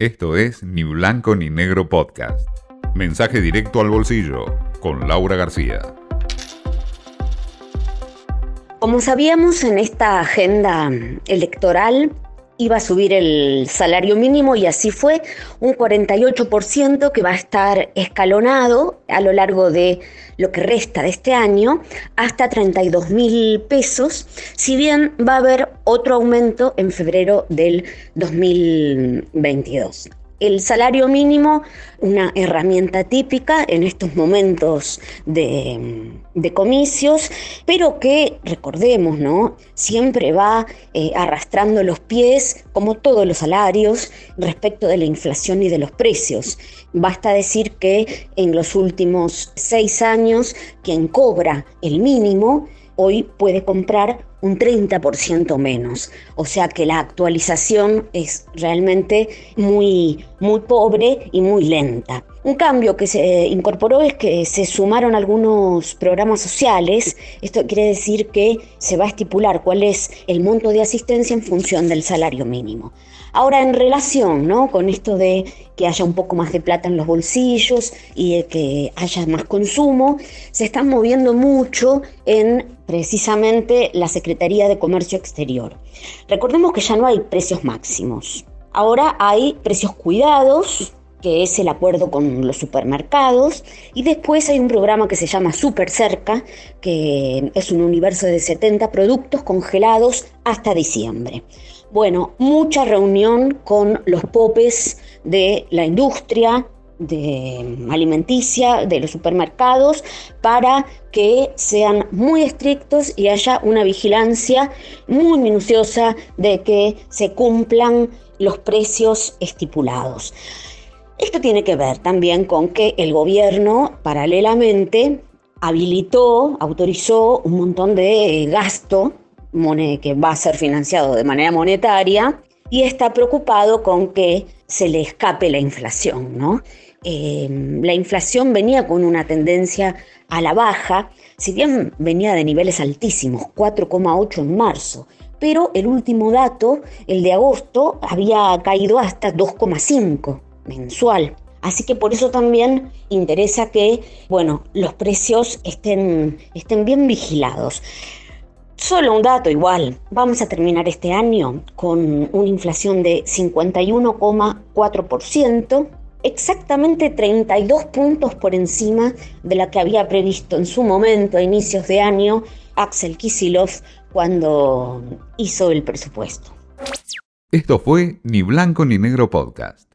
Esto es Ni Blanco ni Negro Podcast. Mensaje directo al bolsillo con Laura García. Como sabíamos en esta agenda electoral, iba a subir el salario mínimo y así fue, un 48% que va a estar escalonado a lo largo de lo que resta de este año hasta 32 mil pesos, si bien va a haber otro aumento en febrero del 2022 el salario mínimo, una herramienta típica en estos momentos de, comicios, pero que, recordemos, ¿no? Siempre va eh, arrastrando los pies, como todos los salarios, respecto de la inflación y de los precios. Basta decir que en los últimos seis años, quien cobra el mínimo, hoy puede comprar un 30% menos. O sea que la actualización es realmente muy, muy pobre y muy lenta. Un cambio que se incorporó es que se sumaron algunos programas sociales. Esto quiere decir que se va a estipular cuál es el monto de asistencia en función del salario mínimo. Ahora, en relación ¿no? con esto de que haya un poco más de plata en los bolsillos y de que haya más consumo, se están moviendo mucho en precisamente la Secretaría de Comercio Exterior. Recordemos que ya no hay precios máximos. Ahora hay precios cuidados, que es el acuerdo con los supermercados, y después hay un programa que se llama Super Cerca, que es un universo de 70 productos congelados hasta diciembre. Bueno, mucha reunión con los popes de la industria, de alimenticia de los supermercados para que sean muy estrictos y haya una vigilancia muy minuciosa de que se cumplan los precios estipulados. Esto tiene que ver también con que el gobierno paralelamente habilitó, autorizó un montón de gasto que va a ser financiado de manera monetaria y está preocupado con que se le escape la inflación, ¿no? Em, la inflación venía con una tendencia a la baja, si bien venía de niveles altísimos, 4,8 en marzo, pero el último dato, el de agosto, había caído hasta 2,5 mensual. Así que por eso también interesa que, bueno, los precios estén, estén bien vigilados. Solo un dato igual, vamos a terminar este año con una inflación de 51,4%, exactamente 32 puntos por encima de la que había previsto en su momento, a inicios de año, Axel Kisilov cuando hizo el presupuesto. Esto fue Ni Blanco ni Negro Podcast.